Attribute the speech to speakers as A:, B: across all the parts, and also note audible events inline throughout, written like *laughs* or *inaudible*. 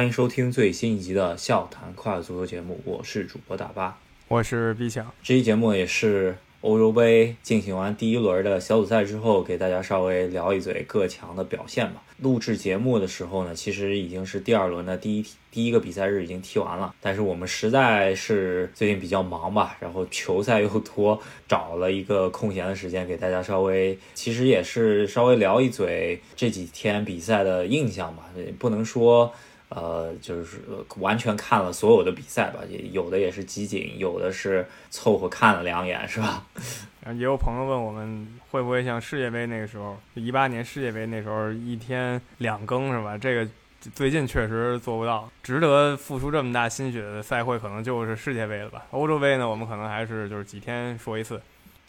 A: 欢迎收听最新一集的笑谈快乐足球节目，我是主播大巴，
B: 我是毕强。
A: 这期节目也是欧洲杯进行完第一轮的小组赛之后，给大家稍微聊一嘴各强的表现吧。录制节目的时候呢，其实已经是第二轮的第一第一个比赛日已经踢完了，但是我们实在是最近比较忙吧，然后球赛又多，找了一个空闲的时间给大家稍微，其实也是稍微聊一嘴这几天比赛的印象吧，不能说。呃，就是完全看了所有的比赛吧，也有的也是集锦，有的是凑合看了两眼，是吧？*laughs*
B: 也有朋友问我们会不会像世界杯那个时候，一八年世界杯那时候一天两更，是吧？这个最近确实做不到，值得付出这么大心血的赛会，可能就是世界杯了吧？欧洲杯呢，我们可能还是就是几天说一次。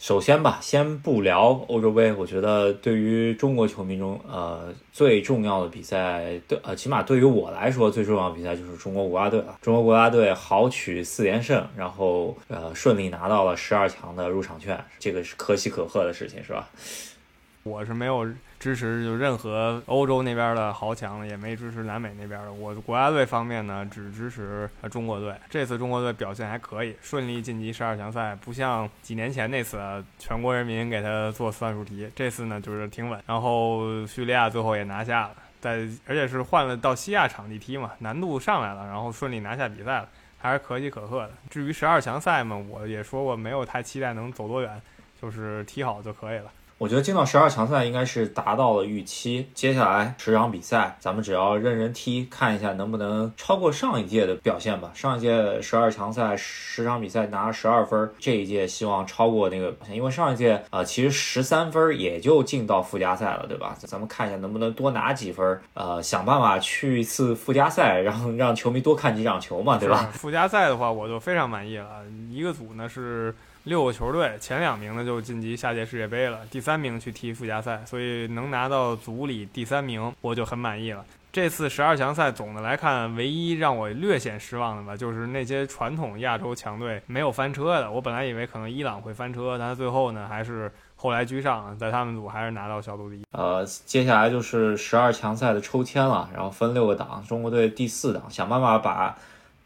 A: 首先吧，先不聊欧洲杯。我觉得对于中国球迷中，呃，最重要的比赛，对，呃，起码对于我来说，最重要的比赛就是中国国家队了。中国国家队豪取四连胜，然后呃，顺利拿到了十二强的入场券，这个是可喜可贺的事情，是吧？
B: 我是没有支持就任何欧洲那边的豪强，也没支持南美那边的。我国家队方面呢，只支持中国队。这次中国队表现还可以，顺利晋级十二强赛，不像几年前那次全国人民给他做算术题。这次呢，就是挺稳。然后叙利亚最后也拿下了，在而且是换了到西亚场地踢嘛，难度上来了，然后顺利拿下比赛了，还是可喜可贺的。至于十二强赛嘛，我也说过没有太期待能走多远，就是踢好就可以了。
A: 我觉得进到十二强赛应该是达到了预期。接下来十场比赛，咱们只要认真踢，看一下能不能超过上一届的表现吧。上一届十二强赛十场比赛拿十二分，这一届希望超过那个表现，因为上一届啊，其实十三分也就进到附加赛了，对吧？咱们看一下能不能多拿几分，呃，想办法去一次附加赛，然后让球迷多看几场球嘛，对吧？
B: 附加赛的话，我就非常满意了。一个组呢是。六个球队前两名呢就晋级下届世界杯了，第三名去踢附加赛，所以能拿到组里第三名我就很满意了。这次十二强赛总的来看，唯一让我略显失望的吧，就是那些传统亚洲强队没有翻车的。我本来以为可能伊朗会翻车，但是最后呢还是后来居上，在他们组还是拿到小组第一。
A: 呃，接下来就是十二强赛的抽签了，然后分六个档，中国队第四档，想办法把。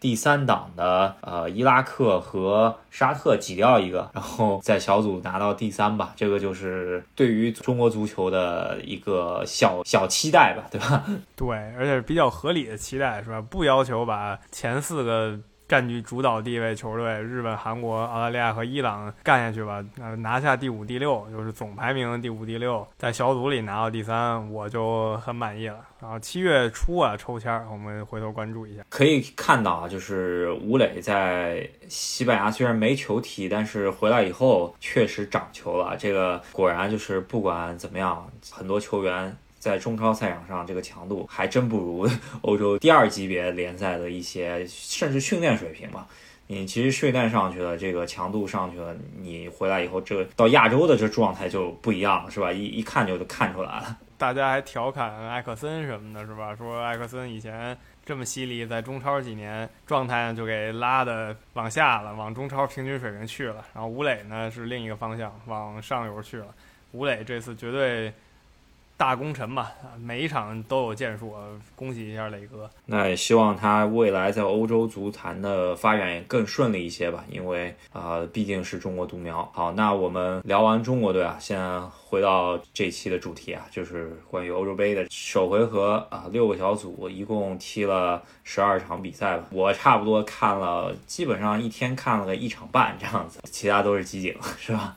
A: 第三档的呃伊拉克和沙特挤掉一个，然后在小组拿到第三吧，这个就是对于中国足球的一个小小期待吧，对吧？*laughs*
B: 对，而且是比较合理的期待，是吧？不要求把前四个。占据主导地位球队，日本、韩国、澳大利亚和伊朗干下去吧，呃，拿下第五、第六，就是总排名第五、第六，在小组里拿到第三，我就很满意了。然后七月初啊，抽签，我们回头关注一下。
A: 可以看到啊，就是吴磊在西班牙虽然没球踢，但是回来以后确实长球了。这个果然就是不管怎么样，很多球员。在中超赛场上，这个强度还真不如 *laughs* 欧洲第二级别联赛的一些，甚至训练水平吧。你其实训练上去了，这个强度上去了，你回来以后，这到亚洲的这状态就不一样了，是吧？一一看就看出来了。
B: 大家还调侃艾克森什么的，是吧？说艾克森以前这么犀利，在中超几年状态就给拉的往下了，往中超平均水平去了。然后吴磊呢是另一个方向，往上游去了。吴磊这次绝对。大功臣嘛，每一场都有建树，恭喜一下磊哥。
A: 那也希望他未来在欧洲足坛的发展也更顺利一些吧，因为啊，毕竟是中国独苗。好，那我们聊完中国队啊，现在回到这期的主题啊，就是关于欧洲杯的首回合啊，六个小组一共踢了十二场比赛吧。我差不多看了，基本上一天看了个一场半这样子，其他都是集锦，是吧？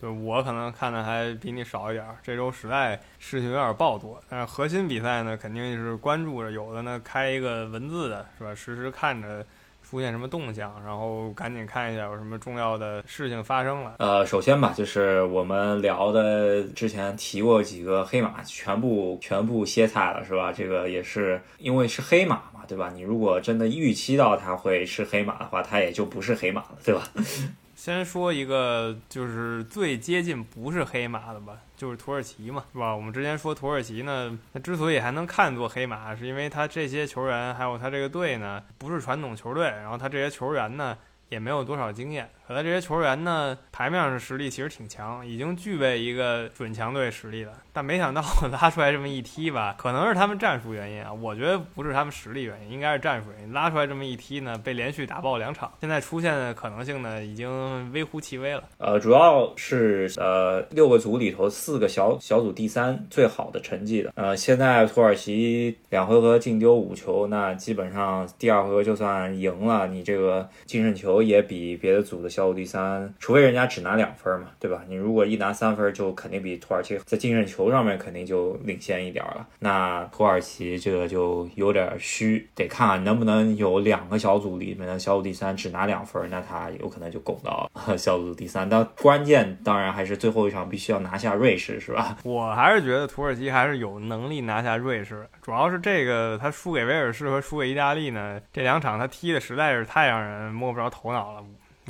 B: 对我可能看的还比你少一点儿，这周实在事情有点暴多。但是核心比赛呢，肯定是关注着，有的呢开一个文字的，是吧？实时看着出现什么动向，然后赶紧看一下有什么重要的事情发生了。
A: 呃，首先吧，就是我们聊的之前提过几个黑马，全部全部歇菜了，是吧？这个也是因为是黑马嘛，对吧？你如果真的预期到它会是黑马的话，它也就不是黑马了，对吧？*laughs*
B: 先说一个，就是最接近不是黑马的吧，就是土耳其嘛，是吧？我们之前说土耳其呢，它之所以还能看作黑马，是因为他这些球员还有他这个队呢，不是传统球队，然后他这些球员呢，也没有多少经验。可他这些球员呢，台面上的实力其实挺强，已经具备一个准强队实力了。但没想到拉出来这么一踢吧，可能是他们战术原因啊，我觉得不是他们实力原因，应该是战术原因。拉出来这么一踢呢，被连续打爆两场，现在出现的可能性呢，已经微乎其微了。
A: 呃，主要是呃六个组里头四个小小组第三最好的成绩的。呃，现在土耳其两回合净丢五球，那基本上第二回合就算赢了，你这个净胜球也比别的组的。小组第三，除非人家只拿两分嘛，对吧？你如果一拿三分，就肯定比土耳其在净胜球上面肯定就领先一点了。那土耳其这个就有点虚，得看看能不能有两个小组里面的小组第三只拿两分，那他有可能就拱到小组第三。但关键当然还是最后一场必须要拿下瑞士，是吧？*laughs*
B: 我还是觉得土耳其还是有能力拿下瑞士，主要是这个他输给威尔士和输给意大利呢，这两场他踢的实在是太让人摸不着头脑了。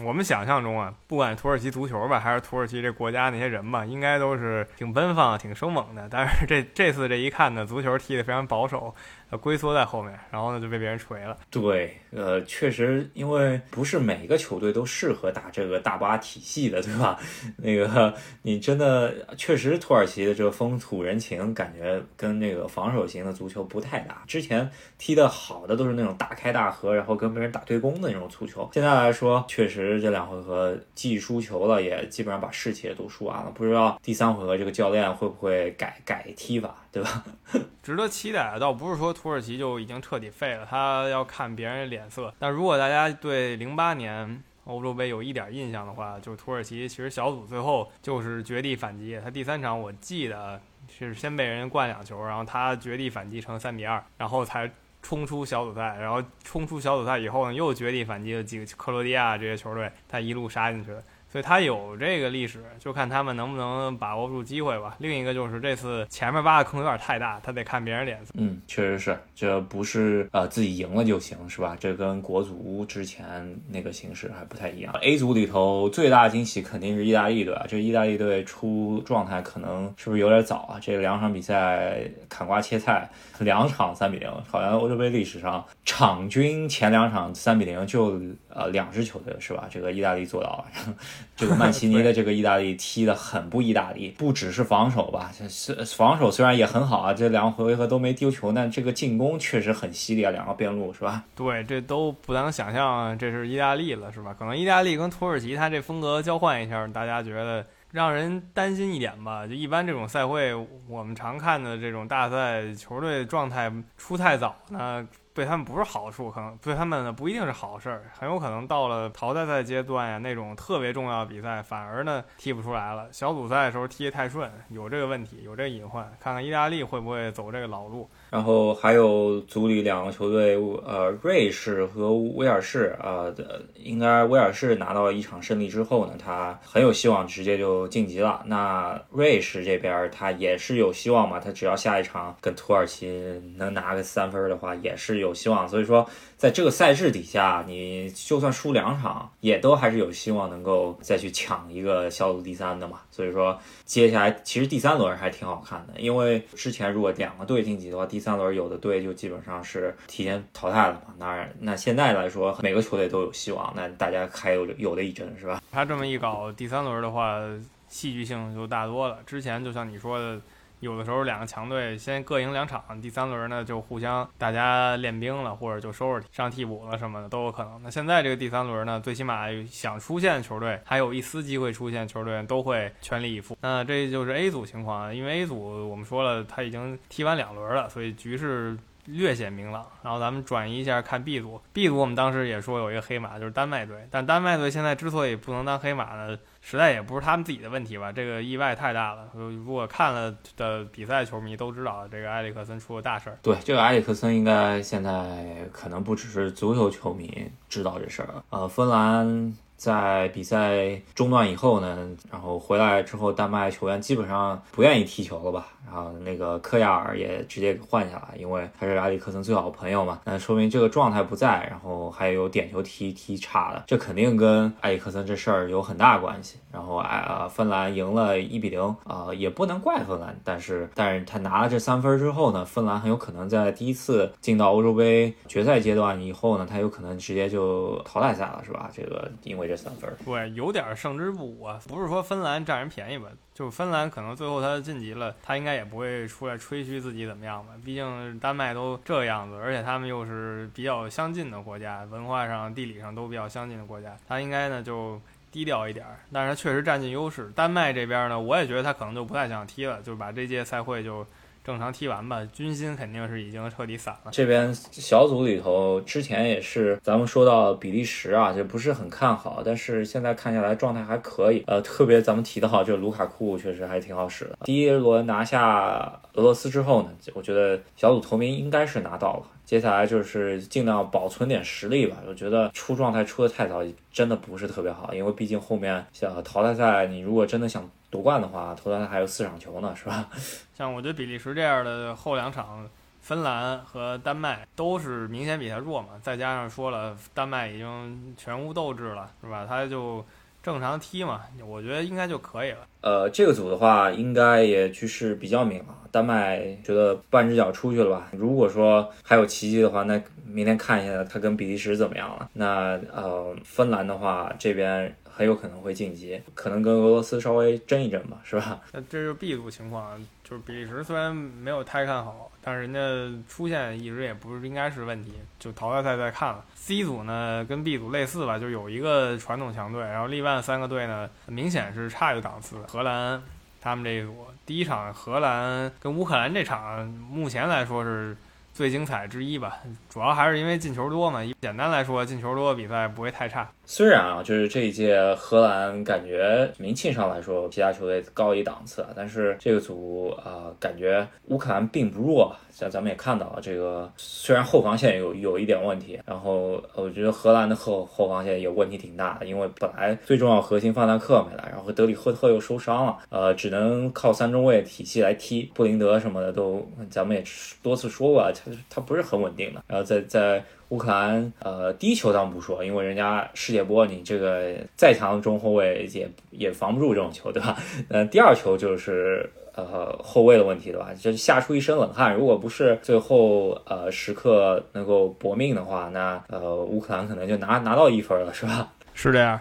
B: 我们想象中啊，不管土耳其足球吧，还是土耳其这国家那些人吧，应该都是挺奔放、挺生猛的。但是这这次这一看呢，足球踢得非常保守。龟缩在后面，然后呢就被别人锤了。
A: 对，呃，确实，因为不是每个球队都适合打这个大巴体系的，对吧？那个你真的确实，土耳其的这个风土人情感觉跟那个防守型的足球不太搭。之前踢的好的都是那种大开大合，然后跟别人打对攻的那种足球。现在来说，确实这两回合既输球了，也基本上把士气也都输完了。不知道第三回合这个教练会不会改改踢法？对吧？*laughs*
B: 值得期待，倒不是说土耳其就已经彻底废了，他要看别人脸色。但如果大家对零八年欧洲杯有一点印象的话，就是土耳其其实小组最后就是绝地反击，他第三场我记得是先被人灌两球，然后他绝地反击成三比二，然后才冲出小组赛，然后冲出小组赛以后呢，又绝地反击了几个克罗地亚这些球队，他一路杀进去了。所以他有这个历史，就看他们能不能把握住机会吧。另一个就是这次前面挖的坑有点太大，他得看别人脸色。
A: 嗯，确实是，这不是呃自己赢了就行，是吧？这跟国足之前那个形式还不太一样。A 组里头最大惊喜肯定是意大利队啊，这意大利队出状态可能是不是有点早啊？这两场比赛砍瓜切菜，两场三比零，好像欧洲杯历史上场均前两场三比零就呃两支球队是吧？这个意大利做到了。这个曼奇尼的这个意大利踢得很不意大利，不只是防守吧，是防守虽然也很好啊，这两个回合都没丢球，但这个进攻确实很犀利啊，两个边路是吧？
B: 对，这都不能想象这是意大利了是吧？可能意大利跟土耳其他这风格交换一下，大家觉得让人担心一点吧？就一般这种赛会，我们常看的这种大赛，球队状态出太早那。对他们不是好处，可能对他们呢不一定是好事儿，很有可能到了淘汰赛阶段呀，那种特别重要的比赛，反而呢踢不出来了。小组赛的时候踢得太顺，有这个问题，有这个隐患。看看意大利会不会走这个老路。
A: 然后还有组里两个球队，呃，瑞士和威尔士，呃，应该威尔士拿到一场胜利之后呢，他很有希望直接就晋级了。那瑞士这边他也是有希望嘛，他只要下一场跟土耳其能拿个三分的话，也是有有希望。所以说。在这个赛制底下，你就算输两场，也都还是有希望能够再去抢一个小组第三的嘛。所以说，接下来其实第三轮还挺好看的，因为之前如果两个队晋级的话，第三轮有的队就基本上是提前淘汰了嘛。那那现在来说，每个球队都有希望，那大家还有有的一争，是吧？
B: 他这么一搞，第三轮的话，戏剧性就大多了。之前就像你说的。有的时候两个强队先各赢两场，第三轮呢就互相大家练兵了，或者就收拾上替补了什么的都有可能。那现在这个第三轮呢，最起码想出现球队，还有一丝机会出现球队，都会全力以赴。那这就是 A 组情况，因为 A 组我们说了，他已经踢完两轮了，所以局势略显明朗。然后咱们转移一下看 B 组，B 组我们当时也说有一个黑马，就是丹麦队。但丹麦队现在之所以不能当黑马呢？实在也不是他们自己的问题吧，这个意外太大了。如果看了的比赛，球迷都知道这个埃里克森出了大事儿。
A: 对，这个埃里克森应该现在可能不只是足球球迷知道这事儿。呃，芬兰在比赛中断以后呢，然后回来之后，丹麦球员基本上不愿意踢球了吧？然后那个科亚尔也直接给换下来，因为他是埃里克森最好的朋友嘛。那说明这个状态不在，然后还有点球踢踢差的，这肯定跟埃里克森这事儿有很大关系。然后哎啊，芬兰赢了一比零啊，也不能怪芬兰，但是但是他拿了这三分之后呢，芬兰很有可能在第一次进到欧洲杯决赛阶段以后呢，他有可能直接就淘汰赛了，是吧？这个因为这三分，
B: 对，有点胜之不武啊，不是说芬兰占人便宜吧？就芬兰可能最后他晋级了，他应该也不会出来吹嘘自己怎么样吧？毕竟丹麦都这样子，而且他们又是比较相近的国家，文化上、地理上都比较相近的国家，他应该呢就低调一点。但是他确实占尽优势。丹麦这边呢，我也觉得他可能就不太想踢了，就把这届赛会就。正常踢完吧，军心肯定是已经彻底散了。
A: 这边小组里头，之前也是咱们说到比利时啊，就不是很看好，但是现在看下来状态还可以。呃，特别咱们提到这卢卡库确实还挺好使的。第一轮拿下俄罗斯之后呢，我觉得小组头名应该是拿到了。接下来就是尽量保存点实力吧。我觉得出状态出的太早，真的不是特别好，因为毕竟后面像淘汰赛，你如果真的想夺冠的话，淘汰赛还有四场球呢，是吧？
B: 像我觉得比利时这样的后两场，芬兰和丹麦都是明显比他弱嘛。再加上说了，丹麦已经全无斗志了，是吧？他就正常踢嘛，我觉得应该就可以了。
A: 呃，这个组的话，应该也趋势比较明朗。丹麦觉得半只脚出去了吧？如果说还有奇迹的话，那明天看一下他跟比利时怎么样了。那呃，芬兰的话这边很有可能会晋级，可能跟俄罗斯稍微争一争吧，是吧？*laughs*
B: 那这就是 B 组情况，就是比利时虽然没有太看好，但是人家出现一直也不是应该是问题，就淘汰赛再看了。C 组呢跟 B 组类似吧，就有一个传统强队，然后另外三个队呢明显是差一个档次。荷兰。他们这一组第一场荷兰跟乌克兰这场，目前来说是最精彩之一吧，主要还是因为进球多嘛。简单来说，进球多比赛不会太差。
A: 虽然啊，就是这一届荷兰感觉名气上来说，其他球队高一档次，但是这个组啊，感觉乌克兰并不弱。像咱们也看到了，这个虽然后防线有有一点问题，然后我觉得荷兰的后后防线有问题挺大的，因为本来最重要核心范戴克没来，然后德里赫特又受伤了，呃，只能靠三中卫体系来踢。布林德什么的都，咱们也多次说过，他他不是很稳定的。然后在在乌克兰，呃，第一球当不说，因为人家世界波，你这个再强的中后卫也也防不住这种球，对吧？呃，第二球就是。呃，后卫的问题对吧？就吓出一身冷汗。如果不是最后呃时刻能够搏命的话，那呃乌克兰可能就拿拿到一分了，是吧？
B: 是这样，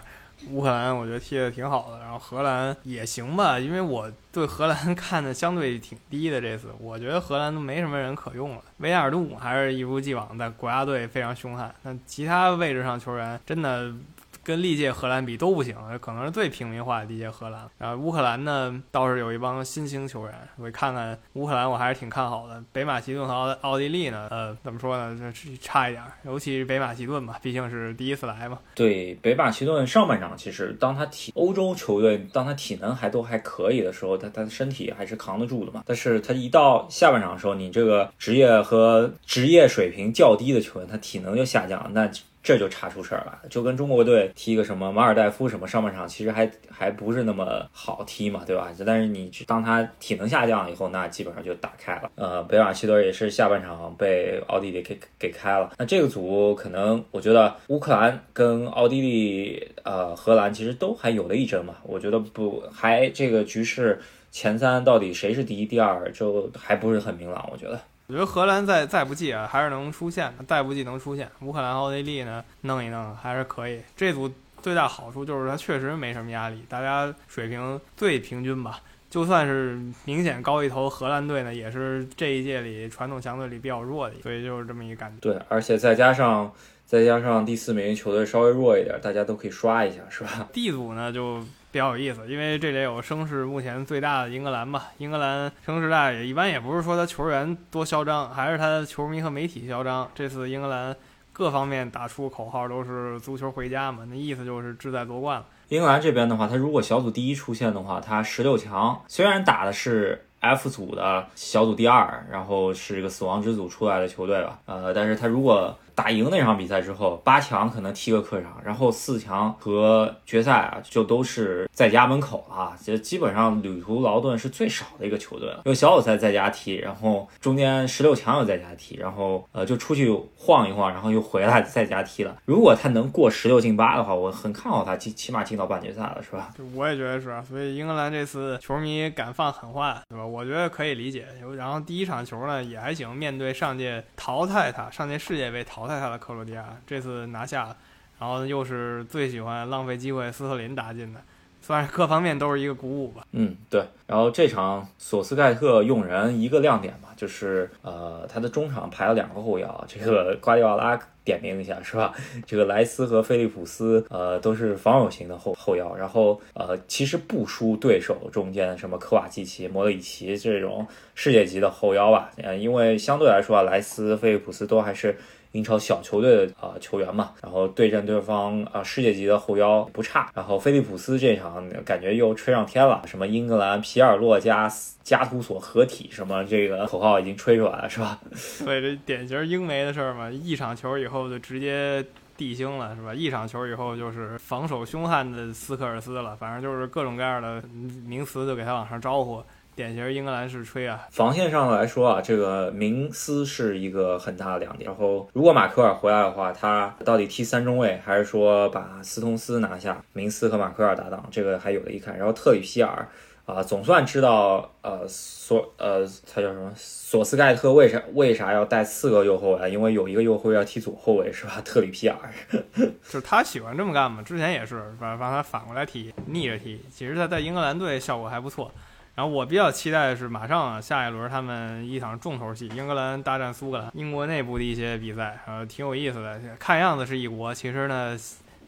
B: 乌克兰我觉得踢得挺好的，然后荷兰也行吧，因为我对荷兰 *laughs* 看的相对挺低的。这次我觉得荷兰都没什么人可用了，维尔杜姆还是一如既往在国家队非常凶悍，那其他位置上球员真的。跟历届荷兰比都不行，可能是最平民化的历届荷兰。然后乌克兰呢，倒是有一帮新兴球员。我看看乌克兰，我还是挺看好的。北马其顿和奥奥地利呢，呃，怎么说呢？差一点，尤其是北马其顿吧，毕竟是第一次来嘛。
A: 对，北马其顿上半场其实当他体欧洲球队，当他体能还都还可以的时候，他他身体还是扛得住的嘛。但是他一到下半场的时候，你这个职业和职业水平较低的球员，他体能就下降，那。这就查出事儿了，就跟中国队踢个什么马尔代夫什么上半场，其实还还不是那么好踢嘛，对吧？但是你当他体能下降以后，那基本上就打开了。呃，北马其顿也是下半场被奥地利给给开了。那这个组可能我觉得乌克兰跟奥地利、呃荷兰其实都还有的一争嘛。我觉得不还这个局势前三到底谁是第一、第二，就还不是很明朗。我觉得。
B: 我觉得荷兰再再不济啊，还是能出现的。再不济能出现，乌克兰、奥地利呢，弄一弄还是可以。这组最大好处就是它确实没什么压力，大家水平最平均吧。就算是明显高一头，荷兰队呢也是这一届里传统强队里比较弱的，所以就是这么一个感觉。
A: 对，而且再加上再加上第四名球队稍微弱一点，大家都可以刷一下，是吧
B: ？D 组呢就。比较有意思，因为这里有声势目前最大的英格兰吧。英格兰声势大也一般，也不是说他球员多嚣张，还是他球迷和媒体嚣张。这次英格兰各方面打出口号都是“足球回家”嘛，那意思就是志在夺冠了。
A: 英格兰这边的话，他如果小组第一出现的话，他十六强虽然打的是 F 组的小组第二，然后是一个死亡之组出来的球队吧，呃，但是他如果打赢那场比赛之后，八强可能踢个客场，然后四强和决赛啊，就都是在家门口了。这基本上旅途劳顿是最少的一个球队了。因为小组赛在家踢，然后中间十六强又在家踢，然后呃就出去晃一晃，然后又回来在家踢了。如果他能过十六进八的话，我很看好他进，起码进到半决赛了，是吧？
B: 我也觉得是。所以英格兰这次球迷敢放狠话，对吧？我觉得可以理解。然后第一场球呢也还行，面对上届淘汰他、上届世界杯淘汰他的克罗地亚，这次拿下了，然后又是最喜欢浪费机会斯特林打进的。算是各方面都是一个鼓舞吧。
A: 嗯，对。然后这场索斯盖特用人一个亮点吧，就是呃他的中场排了两个后腰，这个 *laughs* 瓜迪奥拉点名一下是吧？这个莱斯和菲利普斯呃都是防守型的后后腰，然后呃其实不输对手中间什么科瓦季奇、莫德里奇这种世界级的后腰吧，呃因为相对来说啊莱斯、菲利普斯都还是。英超小球队的啊球员嘛，然后对阵对方啊世界级的后腰不差。然后菲利普斯这场感觉又吹上天了，什么英格兰皮尔洛加加图索合体，什么这个口号已经吹出来了，是吧？*laughs*
B: 对，这典型英媒的事儿嘛，一场球以后就直接地星了，是吧？一场球以后就是防守凶悍的斯科尔斯了，反正就是各种各样的名词就给他往上招呼。典型英格兰式吹啊！
A: 防线上来说啊，这个明斯是一个很大的亮点。然后，如果马科尔回来的话，他到底踢三中卫，还是说把斯通斯拿下？明斯和马科尔搭档，这个还有的一看。然后特里皮尔啊，总算知道呃索呃他叫什么索斯盖特为啥为啥要带四个右后卫？因为有一个右后卫要踢左后卫是吧？特里皮尔 *laughs*
B: 就是他喜欢这么干嘛？之前也是把把他反过来踢，逆着踢。其实他在英格兰队效果还不错。然后我比较期待的是，马上啊下一轮他们一场重头戏——英格兰大战苏格兰。英国内部的一些比赛，呃，挺有意思的。看样子是一国，其实呢，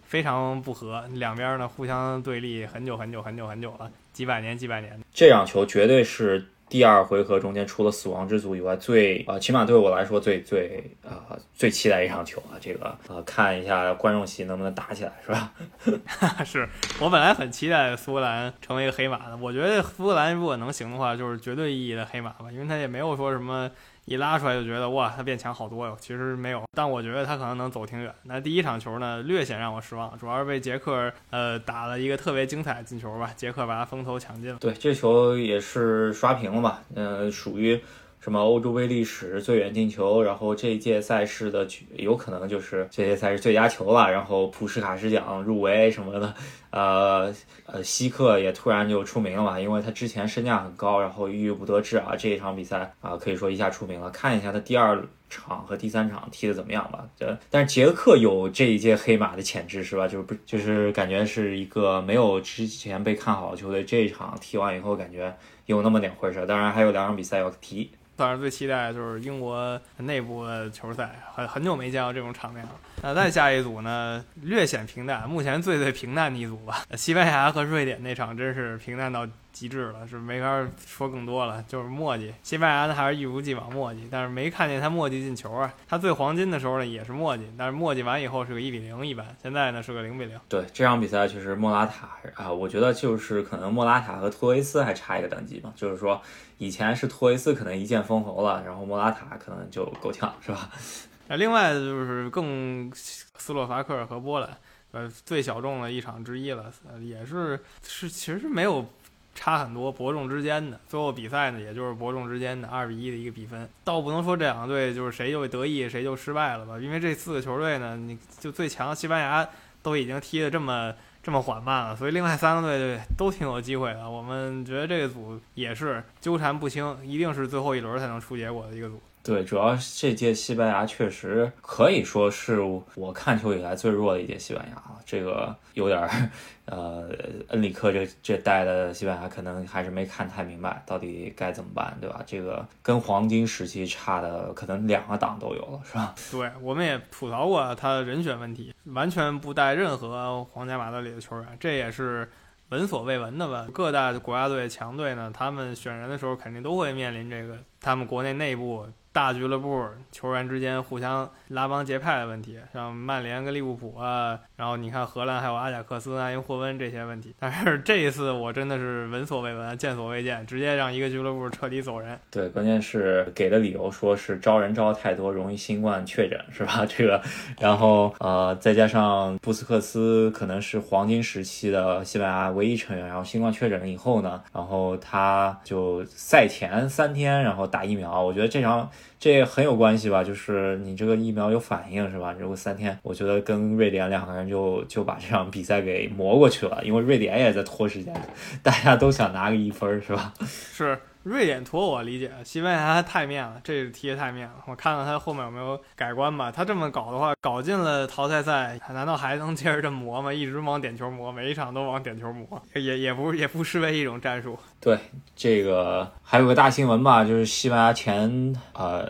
B: 非常不和，两边呢互相对立很久很久很久很久了，几百年几百年。
A: 这场球绝对是。第二回合中间，除了死亡之组以外，最啊，起码对我来说最最啊最期待一场球啊，这个啊看一下观众席能不能打起来，是吧？*laughs*
B: 是我本来很期待苏格兰成为一个黑马的，我觉得苏格兰如果能行的话，就是绝对意义的黑马吧，因为他也没有说什么。一拉出来就觉得哇，他变强好多哟。其实没有，但我觉得他可能能走挺远。那第一场球呢，略显让我失望，主要是被杰克呃打了一个特别精彩的进球吧，杰克把他风头抢尽了。
A: 对，这球也是刷屏了吧？嗯，属于。什么欧洲杯历史最远进球，然后这一届赛事的有可能就是这届赛事最佳球了，然后普什卡什奖入围什么的，呃呃，希克也突然就出名了嘛，因为他之前身价很高，然后郁郁不得志啊，这一场比赛啊可以说一下出名了。看一下他第二场和第三场踢的怎么样吧。这但是捷克有这一届黑马的潜质是吧？就是不就是感觉是一个没有之前被看好的球队，这一场踢完以后感觉有那么点回事。当然还有两场比赛要踢。
B: 当然，最期待的就是英国内部的球赛，很很久没见到这种场面了。那再下一组呢，略显平淡，目前最最平淡的一组吧。西班牙和瑞典那场真是平淡到极致了，是没法说更多了，就是墨迹。西班牙呢还是一如既往墨迹，但是没看见他墨迹进球啊。他最黄金的时候呢也是墨迹，但是墨迹完以后是个一比零一般，现在呢是个零比零。
A: 对这场比赛确实莫拉塔啊，我觉得就是可能莫拉塔和托雷斯还差一个等级嘛，就是说以前是托雷斯可能一剑封喉了，然后莫拉塔可能就够呛，是吧？*laughs*
B: 那另外就是更斯洛伐克和波兰，呃，最小众的一场之一了，也是是其实是没有差很多，伯仲之间的。最后比赛呢，也就是伯仲之间的二比一的一个比分。倒不能说这两个队就是谁就得意谁就失败了吧，因为这四个球队呢，你就最强西班牙都已经踢得这么这么缓慢了，所以另外三个队都挺有机会的。我们觉得这个组也是纠缠不清，一定是最后一轮才能出结果的一个组。
A: 对，主要这届西班牙确实可以说是我看球以来最弱的一届西班牙了。这个有点儿，呃，恩里克这这带的西班牙可能还是没看太明白到底该怎么办，对吧？这个跟黄金时期差的可能两个档都有了，是吧？
B: 对，我们也吐槽过他的人选问题，完全不带任何皇家马德里的球员，这也是。闻所未闻的吧？各大国家队强队呢，他们选人的时候肯定都会面临这个，他们国内内部大俱乐部球员之间互相拉帮结派的问题，像曼联跟利物浦啊，然后你看荷兰还有阿贾克斯、埃因霍温这些问题。但是这一次我真的是闻所未闻、见所未见，直接让一个俱乐部彻底走人。
A: 对，关键是给的理由说是招人招太多，容易新冠确诊，是吧？这个，然后呃，再加上布斯克斯可能是黄金时期的西班牙唯一成员，然后新冠确诊了以后呢，然后他就赛前三天然后打疫苗，我觉得这场。这很有关系吧？就是你这个疫苗有反应是吧？如果三天，我觉得跟瑞典两个人就就把这场比赛给磨过去了，因为瑞典也在拖时间，大家都想拿个一分是吧？*laughs*
B: 是。瑞典拖我理解，西班牙太面了，这踢的太面了。我看看他后面有没有改观吧。他这么搞的话，搞进了淘汰赛，难道还能接着这么磨吗？一直往点球磨，每一场都往点球磨，也也不也不失为一种战术。
A: 对，这个还有个大新闻吧，就是西班牙前呃，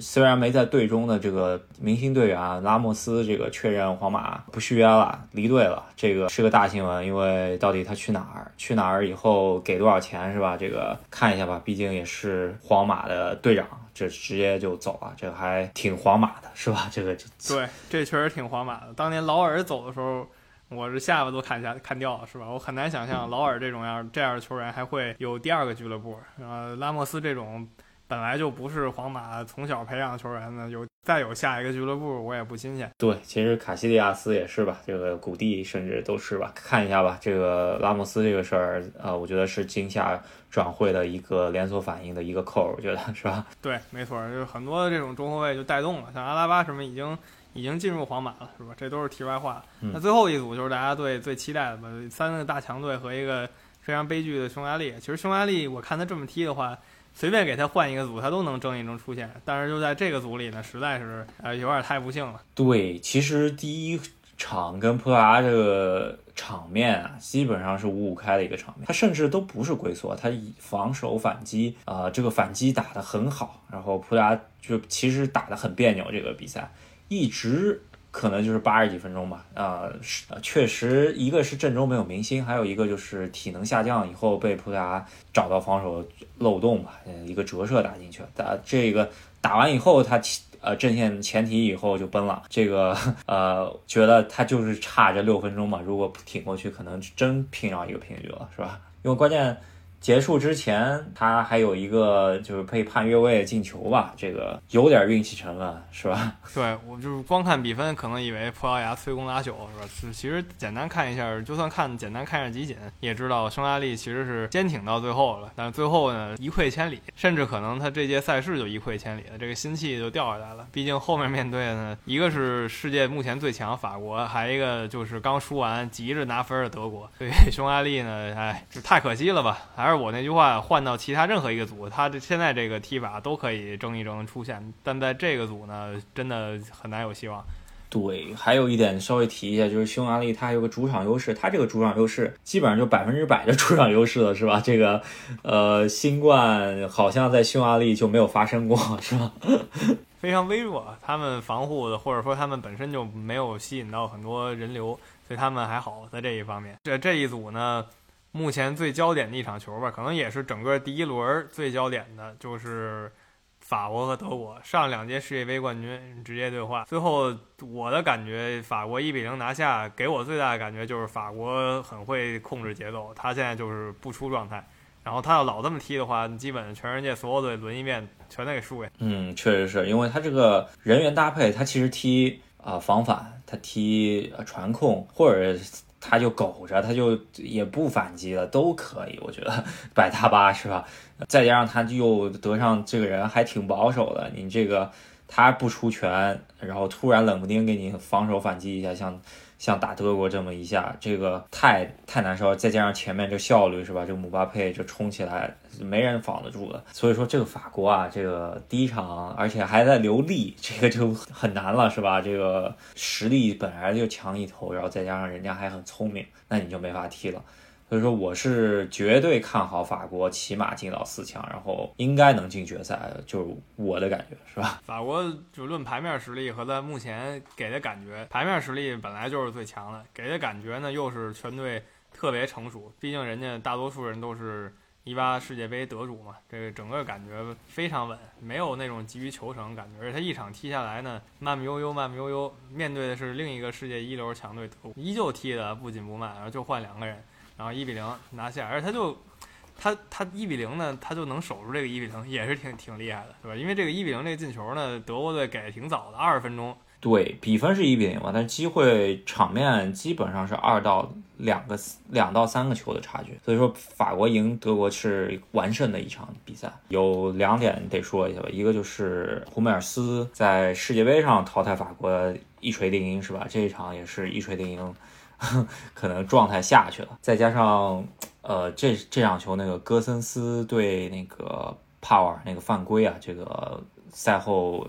A: 虽然没在队中的这个明星队员，拉莫斯这个确认皇马不续约了，离队了，这个是个大新闻，因为到底他去哪儿，去哪儿以后给多少钱是吧？这个看一下吧。毕竟也是皇马的队长，这直接就走了，这还挺皇马的，是吧？这个
B: 对，这确实挺皇马的。当年劳尔走的时候，我是下巴都砍下砍掉了，是吧？我很难想象劳尔这种样这样的球员还会有第二个俱乐部。呃，拉莫斯这种。本来就不是皇马从小培养球员的，有再有下一个俱乐部，我也不新鲜。
A: 对，其实卡西利亚斯也是吧，这个古蒂甚至都是吧。看一下吧，这个拉莫斯这个事儿，呃，我觉得是今夏转会的一个连锁反应的一个扣，我觉得是吧？
B: 对，没错，就是很多的这种中后卫就带动了，像阿拉巴什么已经已经进入皇马了，是吧？这都是题外话。那最后一组就是大家对最期待的吧，三个大强队和一个非常悲剧的匈牙利。其实匈牙利，我看他这么踢的话。随便给他换一个组，他都能争一争出线。但是就在这个组里呢，实在是呃有点太不幸了。
A: 对，其实第一场跟葡萄牙这个场面啊，基本上是五五开的一个场面。他甚至都不是龟缩，他以防守反击啊，这个反击打得很好。然后葡萄牙就其实打得很别扭，这个比赛一直。可能就是八十几分钟吧，呃，是确实，一个是阵中没有明星，还有一个就是体能下降以后被葡萄牙找到防守漏洞吧，一个折射打进去了。打这个打完以后，他呃阵线前提以后就崩了。这个呃，觉得他就是差这六分钟嘛，如果挺过去，可能真拼上一个平局了，是吧？因为关键。结束之前，他还有一个就是可以判越位进球吧，这个有点运气成分，是吧？*laughs*
B: 对我就是光看比分，可能以为葡萄牙摧弓拉朽，是吧？其实简单看一下，就算看简单看一下集锦，也知道匈牙利其实是坚挺到最后了，但是最后呢一溃千里，甚至可能他这届赛事就一溃千里了，这个心气就掉下来了。毕竟后面面对呢，一个是世界目前最强法国，还一个就是刚输完急着拿分的德国，所以 *laughs* 匈牙利呢，哎，就太可惜了吧？还 *laughs* 是是我那句话，换到其他任何一个组，他的现在这个踢法都可以争一争出现，但在这个组呢，真的很难有希望。
A: 对，还有一点稍微提一下，就是匈牙利它有个主场优势，它这个主场优势基本上就百分之百的主场优势了，是吧？这个呃，新冠好像在匈牙利就没有发生过，是吧？*laughs*
B: 非常微弱，他们防护的或者说他们本身就没有吸引到很多人流，所以他们还好在这一方面。这这一组呢？目前最焦点的一场球吧，可能也是整个第一轮最焦点的，就是法国和德国上两届世界杯冠军直接对话。最后我的感觉，法国一比零拿下，给我最大的感觉就是法国很会控制节奏，他现在就是不出状态。然后他要老这么踢的话，基本全世界所有队轮一遍全得给输给。
A: 嗯，确实是因为他这个人员搭配，他其实踢啊防反，他踢传控或者。他就苟着，他就也不反击了，都可以，我觉得 *laughs* 摆大巴是吧？再加上他又得上这个人还挺保守的，你这个他不出拳，然后突然冷不丁给你防守反击一下，像。像打德国这么一下，这个太太难受，再加上前面这效率是吧？这姆巴佩这冲起来没人防得住的，所以说这个法国啊，这个第一场而且还在留力，这个就很难了是吧？这个实力本来就强一头，然后再加上人家还很聪明，那你就没法踢了。所以说我是绝对看好法国，起码进到四强，然后应该能进决赛，就是我的感觉，是吧？*laughs*
B: 法国就论牌面实力和他目前给的感觉，牌面实力本来就是最强的，给的感觉呢又是全队特别成熟，毕竟人家大多数人都是一八世界杯得主嘛，这个整个感觉非常稳，没有那种急于求成感觉。而且他一场踢下来呢，慢慢悠悠，慢慢悠悠，面对的是另一个世界一流强队德国，依旧踢的不紧不慢，然后就换两个人，然后一比零拿下。而且他就他他一比零呢，他就能守住这个一比零，也是挺挺厉害的，对吧？因为这个一比零这个进球呢，德国队给的挺早的，二十分钟。
A: 对比分是一比零嘛，但是机会场面基本上是二到两个两到三个球的差距，所以说法国赢德国是完胜的一场比赛。有两点得说一下吧，一个就是胡梅尔斯在世界杯上淘汰法国一锤定音是吧？这一场也是一锤定音，*laughs* 可能状态下去了。再加上呃这这场球那个戈森斯对那个帕瓦尔那个犯规啊，这个。赛后，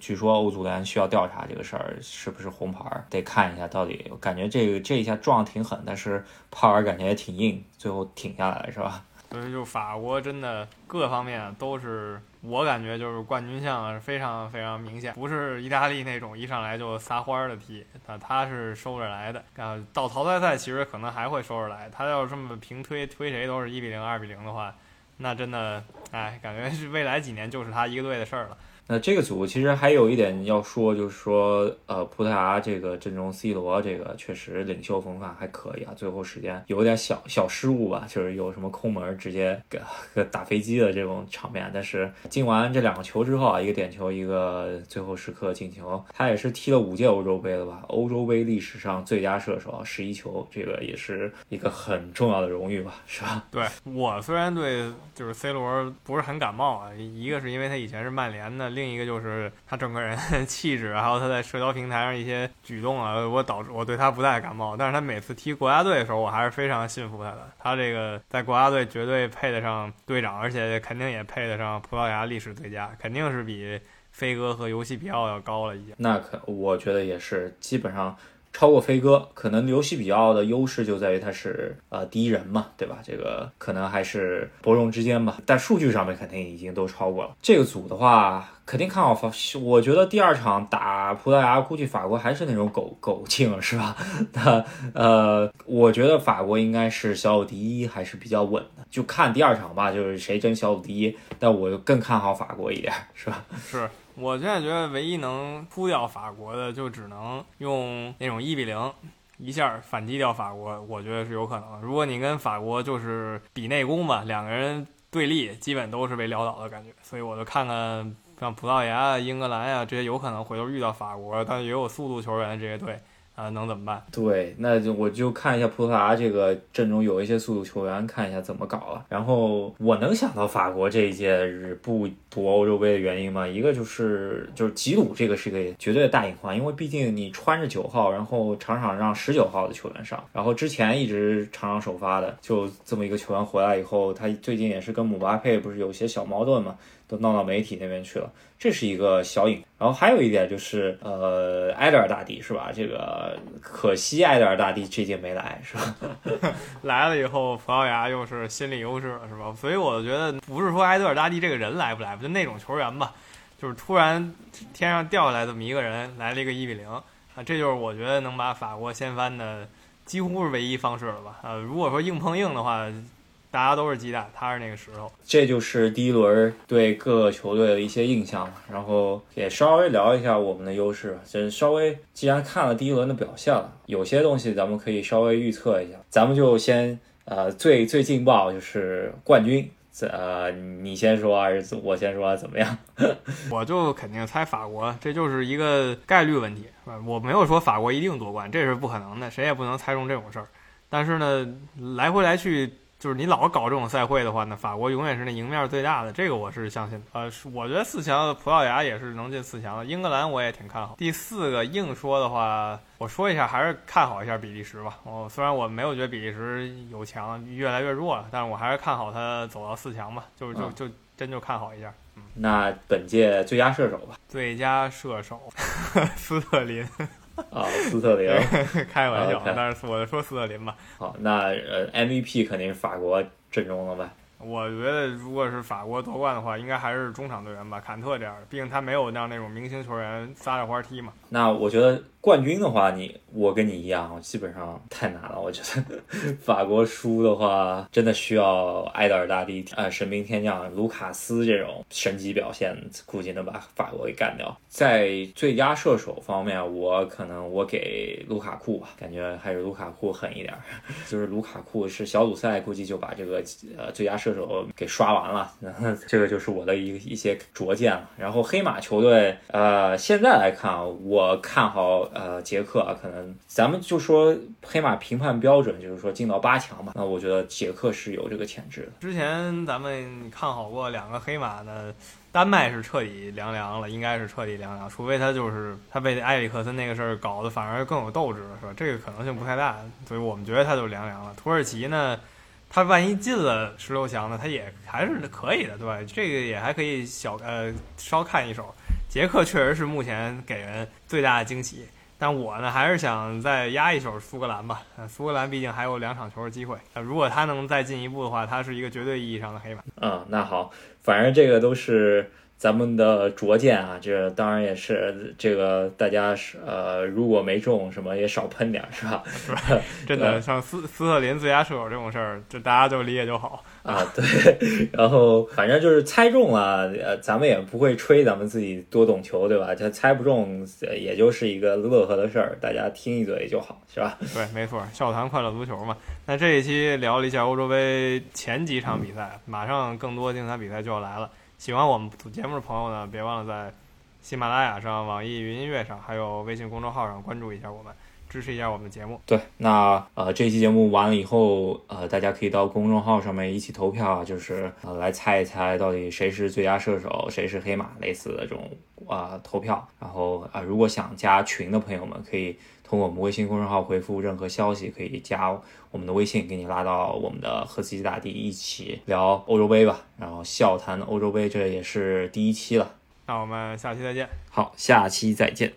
A: 据说欧足联需要调查这个事儿是不是红牌，得看一下到底。感觉这个这一下撞挺狠，但是帕尔感觉也挺硬，最后挺下来了，是吧？
B: 所以就法国真的各方面都是，我感觉就是冠军相非常非常明显，不是意大利那种一上来就撒欢儿的踢，啊，他是收着来的。啊，到淘汰赛其实可能还会收着来，他要这么平推推谁都是一比零、二比零的话。那真的，哎，感觉是未来几年就是他一个队的事儿了。
A: 那这个组其实还有一点要说，就是说，呃，葡萄牙这个阵容，C 罗这个确实领袖风范还可以啊。最后时间有点小小失误吧，就是有什么空门直接给 *laughs* 打飞机的这种场面。但是进完这两个球之后啊，一个点球，一个最后时刻进球，他也是踢了五届欧洲杯了吧？欧洲杯历史上最佳射手，十一球，这个也是一个很重要的荣誉吧，是吧？*laughs*
B: 对我虽然对就是 C 罗不是很感冒啊，一个是因为他以前是曼联的。另一个就是他整个人 *laughs* 气质，还有他在社交平台上一些举动啊，我导致我对他不太感冒。但是他每次踢国家队的时候，我还是非常信服他的。他这个在国家队绝对配得上队长，而且肯定也配得上葡萄牙历史最佳，肯定是比飞哥和尤西比奥要高了一些。
A: 那可我觉得也是，基本上。超过飞哥，可能游戏比较的优势就在于他是呃第一人嘛，对吧？这个可能还是伯仲之间吧。但数据上面肯定已经都超过了。这个组的话，肯定看好法。我觉得第二场打葡萄牙，估计法国还是那种狗狗劲，是吧？*laughs* 那呃，我觉得法国应该是小组第一，还是比较稳的。就看第二场吧，就是谁争小组第一。但我更看好法国一点，是吧？
B: 是。我现在觉得唯一能扑掉法国的，就只能用那种一比零一下反击掉法国。我觉得是有可能。如果你跟法国就是比内功吧，两个人对立，基本都是被撂倒的感觉。所以我就看看像葡萄牙、英格兰呀这些有可能回头遇到法国，但也有速度球员这些队。啊，能怎么办？
A: 对，那就我就看一下葡萄牙这个阵中有一些速度球员，看一下怎么搞了。然后我能想到法国这一届是不夺欧洲杯的原因嘛？一个就是就是吉鲁这个是个绝对的大隐患，因为毕竟你穿着九号，然后场场让十九号的球员上，然后之前一直场上首发的就这么一个球员回来以后，他最近也是跟姆巴佩不是有些小矛盾嘛？都闹到媒体那边去了，这是一个小隐。然后还有一点就是，呃，埃德尔大帝是吧？这个可惜埃德尔大帝这届没来，是吧？*laughs*
B: 来了以后，葡萄牙又是心理优势了，是吧？所以我觉得不是说埃德尔大帝这个人来不来，就那种球员吧，就是突然天上掉下来这么一个人，来了一个一比零啊，这就是我觉得能把法国掀翻的几乎是唯一方式了吧？呃，如果说硬碰硬的话。大家都是鸡蛋，他是那个石头。
A: 这就是第一轮对各个球队的一些印象然后也稍微聊一下我们的优势。就稍微，既然看了第一轮的表现了，有些东西咱们可以稍微预测一下。咱们就先，呃，最最劲爆就是冠军。呃，你先说还是我先说？怎么样？*laughs* *laughs*
B: 我就肯定猜法国，这就是一个概率问题？我没有说法国一定夺冠，这是不可能的，谁也不能猜中这种事儿。但是呢，来回来去。就是你老搞这种赛会的话，那法国永远是那赢面最大的，这个我是相信。呃，我觉得四强葡萄牙也是能进四强的，英格兰我也挺看好。第四个硬说的话，我说一下，还是看好一下比利时吧。我虽然我没有觉得比利时有强，越来越弱了，但是我还是看好他走到四强吧。就就就真就看好一下。嗯，
A: 那本届最佳射手吧？
B: 最佳射手，*laughs* 斯特林。
A: 啊，斯特林，*laughs*
B: 开玩笑，但是我说斯特林吧。
A: 好，那呃，MVP 肯定是法国阵中了呗。
B: 我觉得如果是法国夺冠的话，应该还是中场队员吧，坎特这样的，毕竟他没有让那种明星球员撒着欢踢嘛。
A: 那我觉得冠军的话，你我跟你一样，基本上太难了。我觉得法国输的话，真的需要埃德尔大帝、呃神兵天将卢卡斯这种神级表现，估计能把法国给干掉。在最佳射手方面，我可能我给卢卡库吧，感觉还是卢卡库狠一点。就是卢卡库是小组赛估计就把这个呃最佳射手给刷完了，*laughs* 这个就是我的一一些拙见了。然后黑马球队，呃，现在来看，我看好呃捷克啊，可能咱们就说黑马评判标准就是说进到八强嘛，那我觉得捷克是有这个潜质的。
B: 之前咱们看好过两个黑马的。丹麦是彻底凉凉了，应该是彻底凉凉，除非他就是他被埃里克森那个事儿搞得反而更有斗志了，是吧？这个可能性不太大，所以我们觉得他就凉凉了。土耳其呢，他万一进了十六强呢，他也还是可以的，对吧？这个也还可以小呃稍看一手。捷克确实是目前给人最大的惊喜，但我呢还是想再压一手苏格兰吧。苏格兰毕竟还有两场球的机会，如果他能再进一步的话，他是一个绝对意义上的黑马。
A: 嗯，那好。反正这个都是咱们的拙见啊，这当然也是这个大家是呃，如果没中什么也少喷点是吧？
B: 是吧？*laughs* 真的像斯斯特林最佳射手这种事儿，就大家就理解就好
A: 啊。对，*laughs* 然后反正就是猜中了，呃，咱们也不会吹咱们自己多懂球，对吧？他猜不中也就是一个乐呵的事儿，大家听一嘴就好，是吧？
B: 对，没错，笑谈快乐足球嘛。那这一期聊了一下欧洲杯前几场比赛，马上更多精彩比赛就要来了。喜欢我们节目的朋友呢，别忘了在喜马拉雅上、网易云音乐上，还有微信公众号上关注一下我们，支持一下我们的节目。
A: 对，那呃，这期节目完了以后，呃，大家可以到公众号上面一起投票，就是呃来猜一猜到底谁是最佳射手，谁是黑马，类似的这种啊投票。然后啊，如果想加群的朋友们，可以通过我们微信公众号回复任何消息，可以加。我们的微信给你拉到我们的赫斯基大帝一起聊欧洲杯吧，然后笑谈欧洲杯，这也是第一期了。
B: 那我们下期再见。
A: 好，下期再见。